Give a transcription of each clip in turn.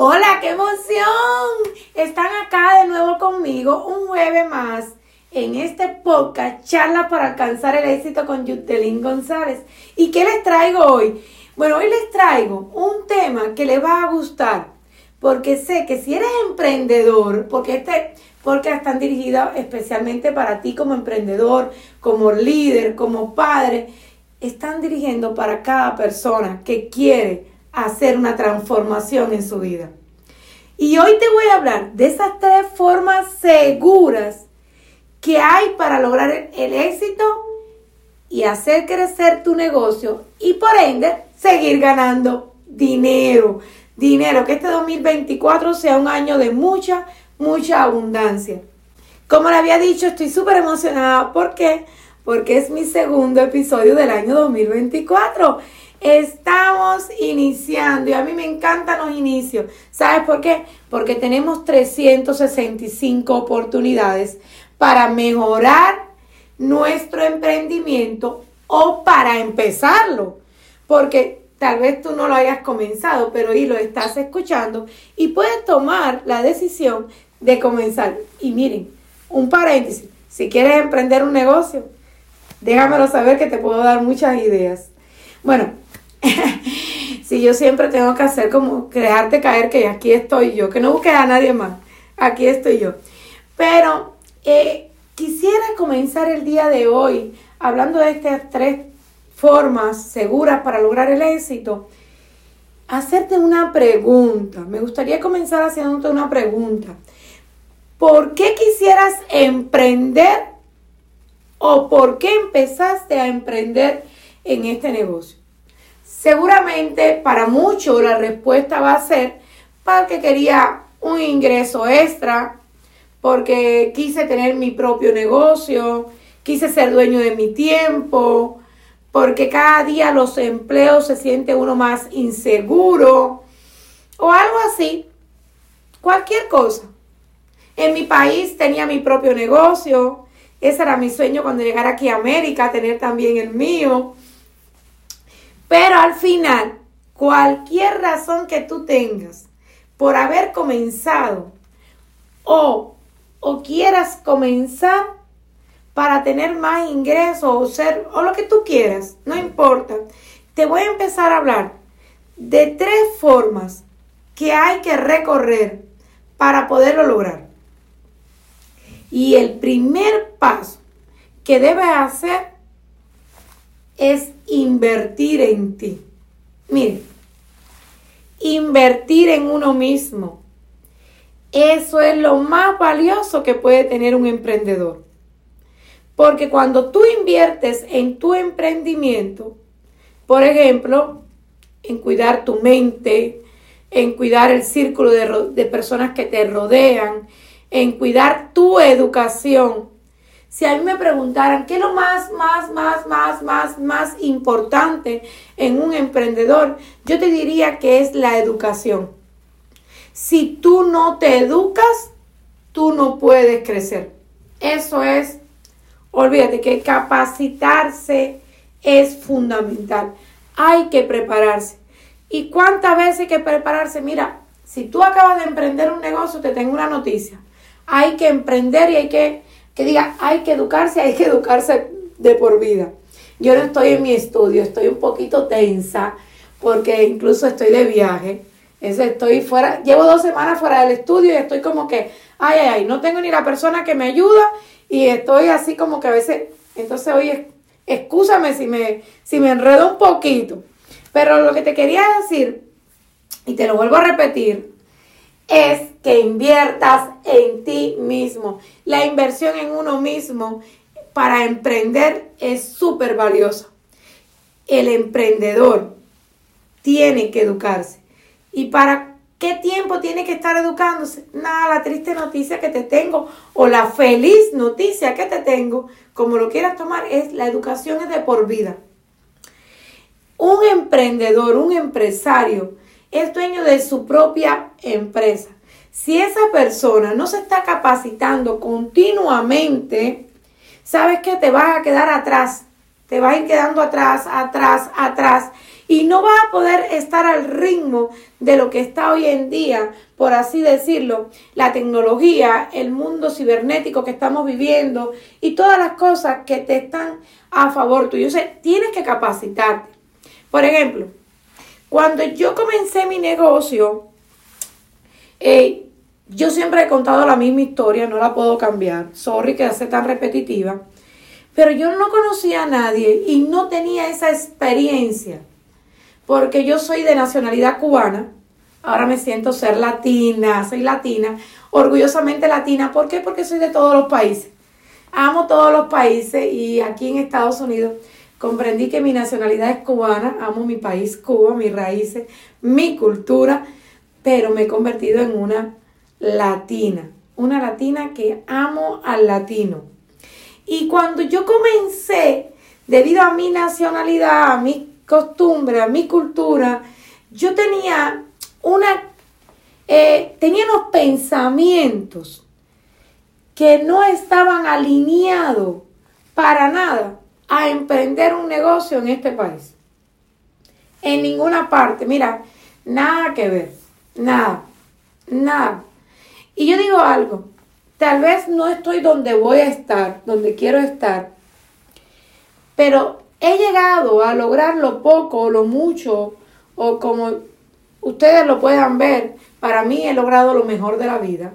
Hola, qué emoción. Están acá de nuevo conmigo un jueves más en este podcast, charla para alcanzar el éxito con Yutelín González. ¿Y qué les traigo hoy? Bueno, hoy les traigo un tema que les va a gustar, porque sé que si eres emprendedor, porque este porque están dirigidos especialmente para ti como emprendedor, como líder, como padre, están dirigiendo para cada persona que quiere hacer una transformación en su vida. Y hoy te voy a hablar de esas tres formas seguras que hay para lograr el éxito y hacer crecer tu negocio y por ende seguir ganando dinero. Dinero, que este 2024 sea un año de mucha, mucha abundancia. Como le había dicho, estoy súper emocionada. ¿Por qué? Porque es mi segundo episodio del año 2024. Estamos iniciando y a mí me encantan los inicios. ¿Sabes por qué? Porque tenemos 365 oportunidades para mejorar nuestro emprendimiento o para empezarlo. Porque tal vez tú no lo hayas comenzado, pero hoy lo estás escuchando y puedes tomar la decisión de comenzar. Y miren, un paréntesis, si quieres emprender un negocio, déjamelo saber que te puedo dar muchas ideas. Bueno, si yo siempre tengo que hacer como que dejarte caer que aquí estoy yo, que no busques a nadie más, aquí estoy yo. Pero eh, quisiera comenzar el día de hoy hablando de estas tres formas seguras para lograr el éxito. Hacerte una pregunta. Me gustaría comenzar haciéndote una pregunta. ¿Por qué quisieras emprender o por qué empezaste a emprender en este negocio? Seguramente para muchos la respuesta va a ser porque quería un ingreso extra, porque quise tener mi propio negocio, quise ser dueño de mi tiempo, porque cada día los empleos se siente uno más inseguro o algo así. Cualquier cosa. En mi país tenía mi propio negocio. Ese era mi sueño cuando llegara aquí a América, tener también el mío. Pero al final, cualquier razón que tú tengas por haber comenzado o, o quieras comenzar para tener más ingresos o ser o lo que tú quieras, no importa. Te voy a empezar a hablar de tres formas que hay que recorrer para poderlo lograr. Y el primer paso que debes hacer es invertir en ti. Mire, invertir en uno mismo. Eso es lo más valioso que puede tener un emprendedor. Porque cuando tú inviertes en tu emprendimiento, por ejemplo, en cuidar tu mente, en cuidar el círculo de, de personas que te rodean, en cuidar tu educación, si a mí me preguntaran qué es lo más, más, más, más, más, más importante en un emprendedor, yo te diría que es la educación. Si tú no te educas, tú no puedes crecer. Eso es, olvídate que capacitarse es fundamental. Hay que prepararse. ¿Y cuántas veces hay que prepararse? Mira, si tú acabas de emprender un negocio, te tengo una noticia. Hay que emprender y hay que que diga, hay que educarse, hay que educarse de por vida. Yo no estoy en mi estudio, estoy un poquito tensa porque incluso estoy de viaje. estoy fuera, llevo dos semanas fuera del estudio y estoy como que, ay, ay, ay, no tengo ni la persona que me ayuda y estoy así como que a veces, entonces oye, excúsame si me, si me enredo un poquito. Pero lo que te quería decir, y te lo vuelvo a repetir, es que inviertas en ti mismo. La inversión en uno mismo para emprender es súper valiosa. El emprendedor tiene que educarse. ¿Y para qué tiempo tiene que estar educándose? Nada, la triste noticia que te tengo o la feliz noticia que te tengo, como lo quieras tomar, es la educación es de por vida. Un emprendedor, un empresario, es dueño de su propia empresa. Si esa persona no se está capacitando continuamente, sabes que te vas a quedar atrás, te vas a ir quedando atrás, atrás, atrás. y no vas a poder estar al ritmo de lo que está hoy en día, por así decirlo, la tecnología, el mundo cibernético que estamos viviendo y todas las cosas que te están a favor tuyo. O sea, tienes que capacitarte. Por ejemplo, cuando yo comencé mi negocio, yo siempre he contado la misma historia, no la puedo cambiar. Sorry que hace tan repetitiva. Pero yo no conocía a nadie y no tenía esa experiencia. Porque yo soy de nacionalidad cubana. Ahora me siento ser latina, soy latina, orgullosamente latina. ¿Por qué? Porque soy de todos los países. Amo todos los países y aquí en Estados Unidos comprendí que mi nacionalidad es cubana, amo mi país, Cuba, mis raíces, mi cultura, pero me he convertido en una latina, una latina que amo al latino. Y cuando yo comencé, debido a mi nacionalidad, a mi costumbre, a mi cultura, yo tenía una, eh, tenía unos pensamientos que no estaban alineados para nada a emprender un negocio en este país. En ninguna parte, mira, nada que ver, nada, nada. Y yo digo algo, tal vez no estoy donde voy a estar, donde quiero estar, pero he llegado a lograr lo poco o lo mucho, o como ustedes lo puedan ver, para mí he logrado lo mejor de la vida,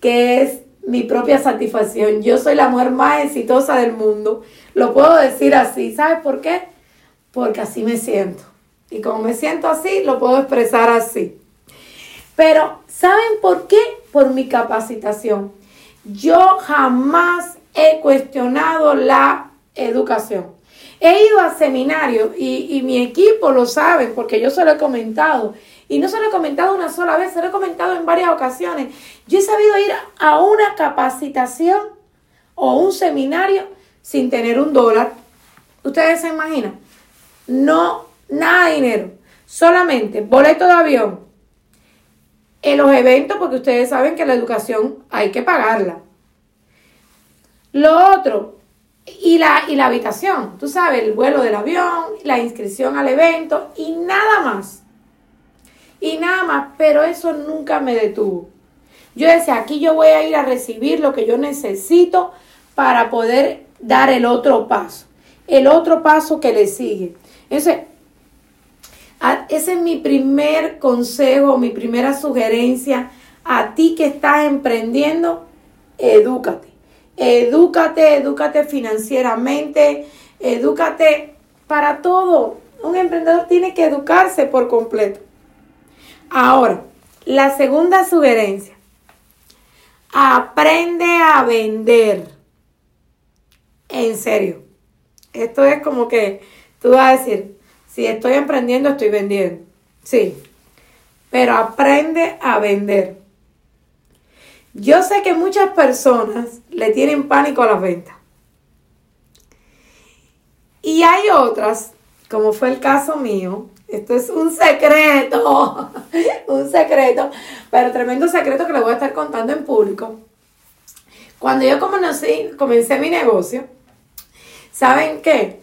que es mi propia satisfacción. Yo soy la mujer más exitosa del mundo. Lo puedo decir así. ¿Sabes por qué? Porque así me siento. Y como me siento así, lo puedo expresar así. Pero, ¿saben por qué? Por mi capacitación. Yo jamás he cuestionado la educación. He ido a seminarios y, y, mi equipo lo sabe porque yo se lo he comentado. Y no se lo he comentado una sola vez, se lo he comentado en varias ocasiones. Yo he sabido ir a una capacitación o un seminario sin tener un dólar. ¿Ustedes se imaginan? No, nada de dinero. Solamente boleto de avión, en los eventos, porque ustedes saben que la educación hay que pagarla. Lo otro, y la, y la habitación, tú sabes, el vuelo del avión, la inscripción al evento y nada más. Y nada más, pero eso nunca me detuvo. Yo decía, aquí yo voy a ir a recibir lo que yo necesito para poder dar el otro paso, el otro paso que le sigue. Ese, ese es mi primer consejo, mi primera sugerencia a ti que estás emprendiendo, edúcate. Edúcate, edúcate financieramente, edúcate para todo. Un emprendedor tiene que educarse por completo. Ahora, la segunda sugerencia. Aprende a vender. En serio. Esto es como que tú vas a decir, si estoy emprendiendo, estoy vendiendo. Sí. Pero aprende a vender. Yo sé que muchas personas le tienen pánico a las ventas. Y hay otras, como fue el caso mío, esto es un secreto, un secreto, pero tremendo secreto que le voy a estar contando en público. Cuando yo comencé, comencé mi negocio, ¿saben qué?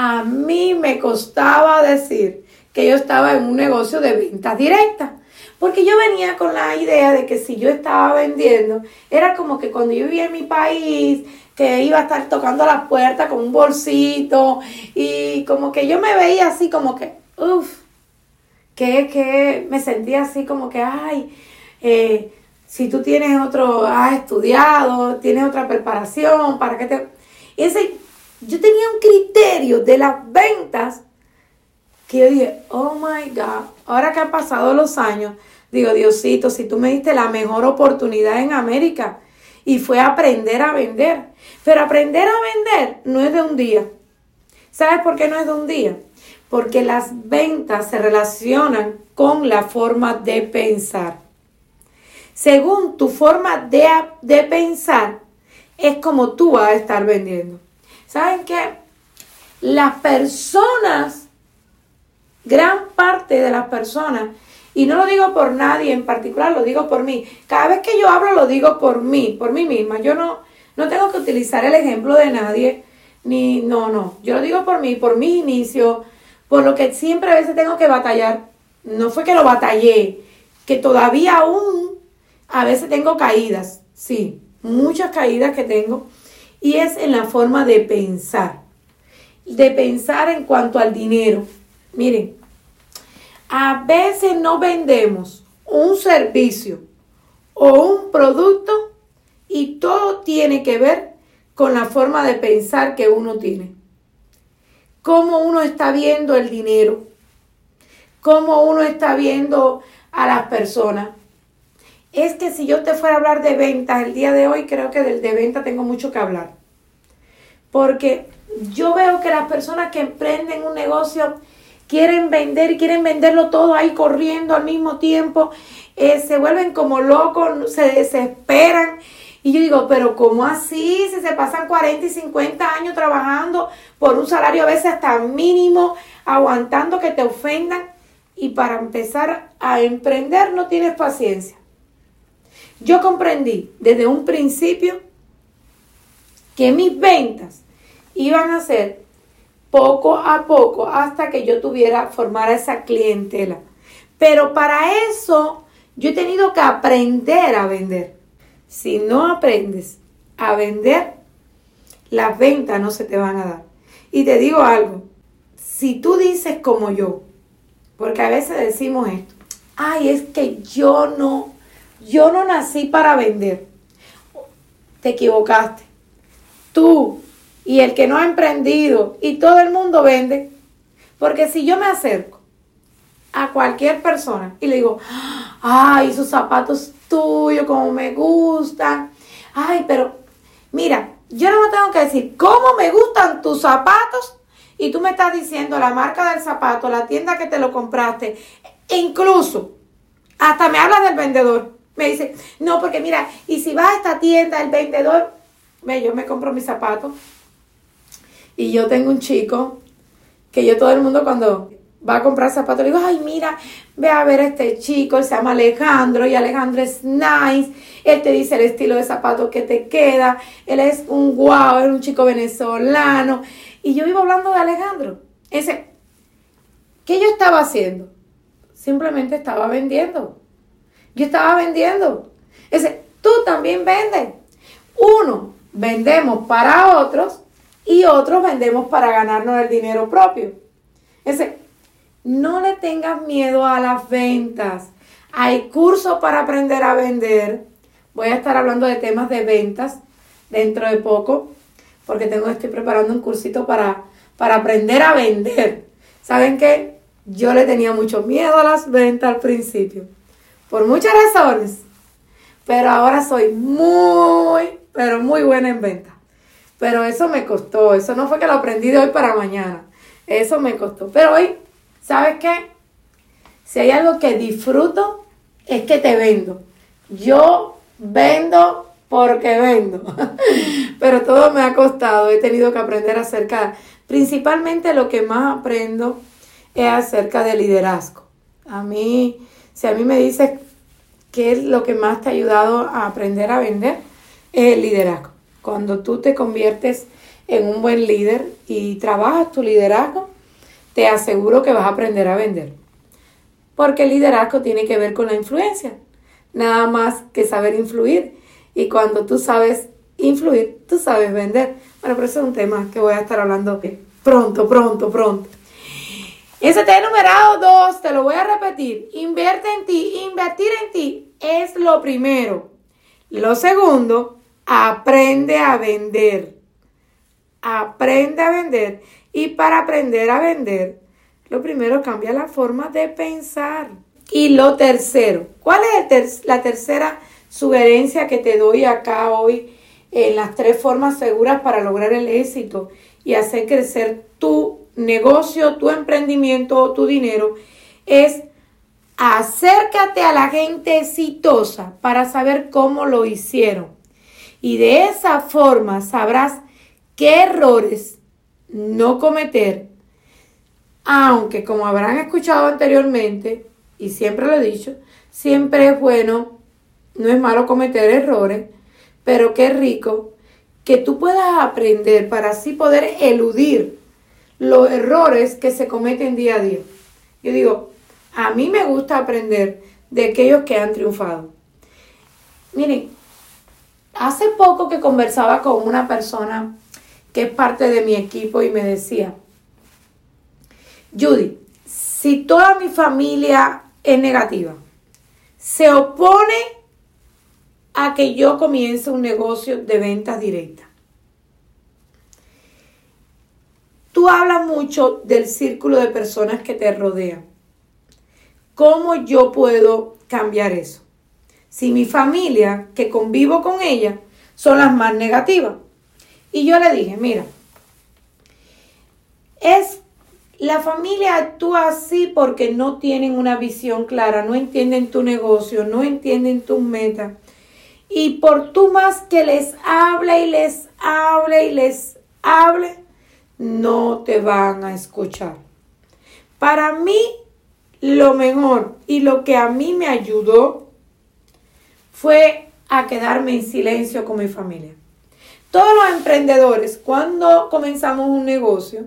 A mí me costaba decir que yo estaba en un negocio de ventas directas. Porque yo venía con la idea de que si yo estaba vendiendo, era como que cuando yo vivía en mi país, que iba a estar tocando las puertas con un bolsito y como que yo me veía así como que, uff, que, que me sentía así como que, ay, eh, si tú tienes otro, has estudiado, tienes otra preparación, para que te... ese, yo tenía un criterio de las ventas que yo dije, oh my God, ahora que han pasado los años, digo, Diosito, si tú me diste la mejor oportunidad en América y fue aprender a vender. Pero aprender a vender no es de un día. ¿Sabes por qué no es de un día? Porque las ventas se relacionan con la forma de pensar. Según tu forma de, de pensar, es como tú vas a estar vendiendo. ¿Saben qué? Las personas Gran parte de las personas, y no lo digo por nadie en particular, lo digo por mí. Cada vez que yo hablo lo digo por mí, por mí misma. Yo no, no tengo que utilizar el ejemplo de nadie, ni no, no. Yo lo digo por mí, por mis inicios, Por lo que siempre a veces tengo que batallar. No fue que lo batallé, que todavía aún a veces tengo caídas. Sí, muchas caídas que tengo. Y es en la forma de pensar. De pensar en cuanto al dinero. Miren, a veces no vendemos un servicio o un producto y todo tiene que ver con la forma de pensar que uno tiene. Cómo uno está viendo el dinero, cómo uno está viendo a las personas. Es que si yo te fuera a hablar de ventas el día de hoy, creo que del de venta tengo mucho que hablar. Porque yo veo que las personas que emprenden un negocio quieren vender y quieren venderlo todo ahí corriendo al mismo tiempo, eh, se vuelven como locos, se desesperan. Y yo digo, pero ¿cómo así? Si se pasan 40 y 50 años trabajando por un salario a veces hasta mínimo, aguantando que te ofendan. Y para empezar a emprender no tienes paciencia. Yo comprendí desde un principio que mis ventas iban a ser poco a poco hasta que yo tuviera, formar esa clientela. Pero para eso yo he tenido que aprender a vender. Si no aprendes a vender, las ventas no se te van a dar. Y te digo algo, si tú dices como yo, porque a veces decimos esto, ay, es que yo no, yo no nací para vender. Te equivocaste. Tú y el que no ha emprendido y todo el mundo vende. Porque si yo me acerco a cualquier persona y le digo, ay, esos zapatos tuyos, como me gustan, ay, pero mira, yo no me tengo que decir cómo me gustan tus zapatos y tú me estás diciendo la marca del zapato, la tienda que te lo compraste, e incluso hasta me hablas del vendedor. Me dice, no, porque mira, y si vas a esta tienda, el vendedor, ve, yo me compro mis zapatos y yo tengo un chico que yo todo el mundo cuando va a comprar zapatos le digo, ay, mira, ve a ver a este chico, se llama Alejandro y Alejandro es nice, él te dice el estilo de zapato que te queda, él es un guau, es un chico venezolano. Y yo iba hablando de Alejandro. Ese, ¿qué yo estaba haciendo? Simplemente estaba vendiendo. Yo estaba vendiendo. Ese, tú también vendes. Uno, vendemos para otros y otros vendemos para ganarnos el dinero propio. Ese, no le tengas miedo a las ventas. Hay cursos para aprender a vender. Voy a estar hablando de temas de ventas dentro de poco, porque tengo, estoy preparando un cursito para, para aprender a vender. ¿Saben qué? Yo le tenía mucho miedo a las ventas al principio, por muchas razones, pero ahora soy muy, pero muy buena en ventas. Pero eso me costó, eso no fue que lo aprendí de hoy para mañana, eso me costó. Pero hoy, ¿sabes qué? Si hay algo que disfruto, es que te vendo. Yo vendo porque vendo. Pero todo me ha costado, he tenido que aprender acerca, principalmente lo que más aprendo es acerca de liderazgo. A mí, si a mí me dices qué es lo que más te ha ayudado a aprender a vender, es el liderazgo. Cuando tú te conviertes en un buen líder y trabajas tu liderazgo, te aseguro que vas a aprender a vender. Porque el liderazgo tiene que ver con la influencia, nada más que saber influir. Y cuando tú sabes influir, tú sabes vender. Bueno, pero eso es un tema que voy a estar hablando pronto, pronto, pronto. Ese te numerado dos, te lo voy a repetir. Invierte en ti. Invertir en ti es lo primero. Lo segundo, Aprende a vender. Aprende a vender. Y para aprender a vender, lo primero cambia la forma de pensar. Y lo tercero, ¿cuál es la tercera sugerencia que te doy acá hoy en las tres formas seguras para lograr el éxito y hacer crecer tu negocio, tu emprendimiento o tu dinero? Es acércate a la gente exitosa para saber cómo lo hicieron y de esa forma sabrás qué errores no cometer, aunque como habrán escuchado anteriormente, y siempre lo he dicho, siempre es bueno, no es malo cometer errores, pero qué rico que tú puedas aprender para así poder eludir los errores que se cometen día a día. Yo digo, a mí me gusta aprender de aquellos que han triunfado. Miren, hace poco que conversaba con una persona que es parte de mi equipo y me decía, Judy, si toda mi familia es negativa, se opone a que yo comience un negocio de ventas directas. Tú hablas mucho del círculo de personas que te rodean. ¿Cómo yo puedo cambiar eso? Si mi familia, que convivo con ella, son las más negativas. Y yo le dije, mira, es la familia actúa así porque no tienen una visión clara, no entienden tu negocio, no entienden tus metas. Y por tú más que les hable y les hable y les hable, no te van a escuchar. Para mí, lo mejor y lo que a mí me ayudó fue a quedarme en silencio con mi familia. Todos los emprendedores, cuando comenzamos un negocio,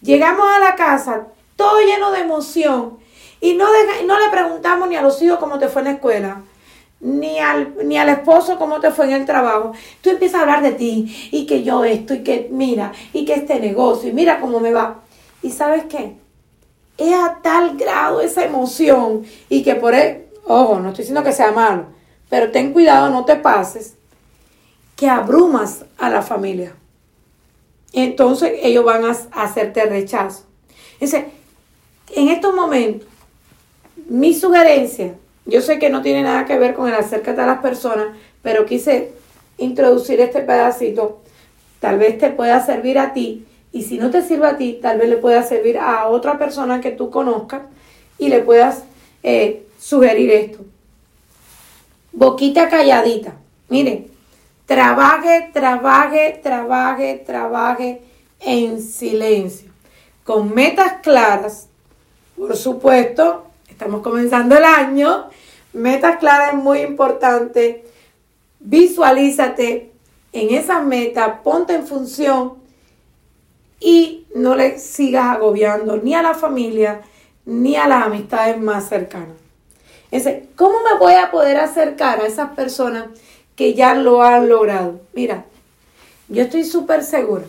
llegamos a la casa todo lleno de emoción y no, le preguntamos ni a los hijos cómo te fue en la escuela, ni al, ni al esposo cómo te fue en el trabajo. Tú empiezas a hablar de ti y que yo esto y que mira y que este negocio y mira cómo me va. ¿Y sabes qué? Es a tal grado esa emoción y que por él, ojo, no estoy diciendo que sea malo, pero ten cuidado, no te pases, que abrumas a la familia. Entonces ellos van a, hacerte rechazo. Entonces, en estos momentos, mi sugerencia, yo sé que no tiene nada que ver con el acércate a las personas, pero quise introducir este pedacito. Tal vez te pueda servir a ti. Y si no te sirve a ti, tal vez le pueda servir a otra persona que tú conozcas y le puedas eh, sugerir esto. Boquita calladita. Mire, trabaje, trabaje, trabaje, trabaje en silencio. Con metas claras, por supuesto, estamos comenzando el año. Metas claras es muy importante. Visualízate en esas metas, ponte en función y no le sigas agobiando ni a la familia ni a las amistades más cercanas. Entonces, ¿cómo me voy a poder acercar a esas personas que ya lo han logrado? Mira, yo estoy súper segura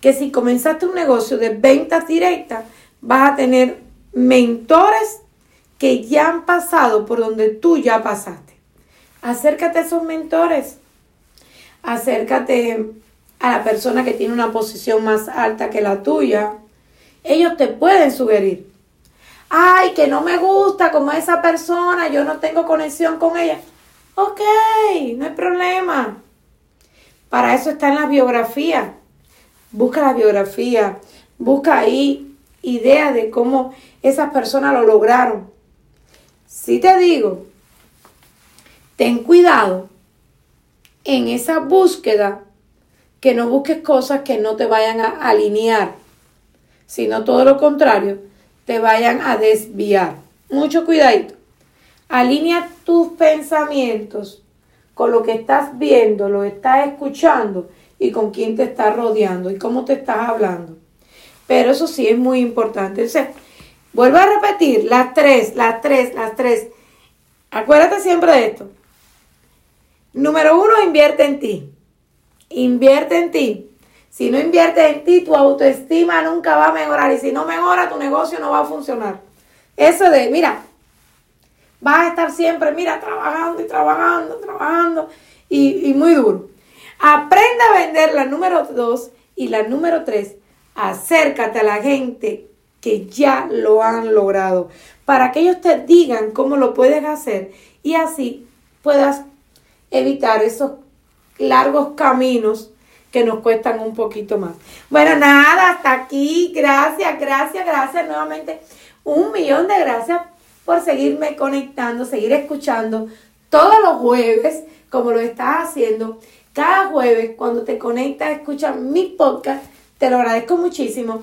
que si comenzaste un negocio de ventas directas, vas a tener mentores que ya han pasado por donde tú ya pasaste. Acércate a esos mentores. Acércate a la persona que tiene una posición más alta que la tuya. Ellos te pueden sugerir ay, que no me gusta como esa persona, yo no tengo conexión con ella. Ok, no hay problema. Para eso está en la biografía. Busca la biografía, busca ahí ideas de cómo esas personas lo lograron. Si te digo, ten cuidado en esa búsqueda que no busques cosas que no te vayan a alinear, sino todo lo contrario, te vayan a desviar. Mucho cuidadito. Alinea tus pensamientos con lo que estás viendo, lo estás escuchando y con quién te estás rodeando y cómo te estás hablando. Pero eso sí es muy importante. Entonces, vuelvo a repetir, las tres, las tres, las tres. Acuérdate siempre de esto. Número uno, invierte en ti. Invierte en ti. Si no inviertes en ti, tu autoestima nunca va a mejorar. Y si no mejora, tu negocio no va a funcionar. Eso de, mira, vas a estar siempre, mira, trabajando y trabajando, trabajando. Y, y muy duro. Aprenda a vender la número dos y la número tres. Acércate a la gente que ya lo han logrado. Para que ellos te digan cómo lo puedes hacer. Y así puedas evitar esos largos caminos que nos cuestan un poquito más. Bueno, nada, hasta aquí. Gracias, gracias, gracias nuevamente. Un millón de gracias por seguirme conectando, seguir escuchando todos los jueves, como lo estás haciendo. Cada jueves, cuando te conectas, escuchas mi podcast. Te lo agradezco muchísimo.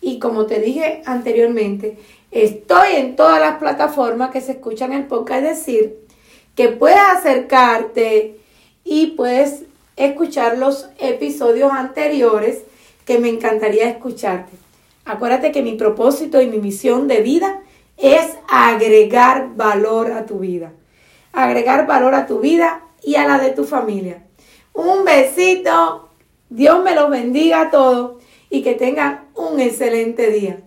Y como te dije anteriormente, estoy en todas las plataformas que se escuchan el podcast, es decir, que puedes acercarte y puedes escuchar los episodios anteriores que me encantaría escucharte. Acuérdate que mi propósito y mi misión de vida es agregar valor a tu vida. Agregar valor a tu vida y a la de tu familia. Un besito, Dios me los bendiga a todos y que tengan un excelente día.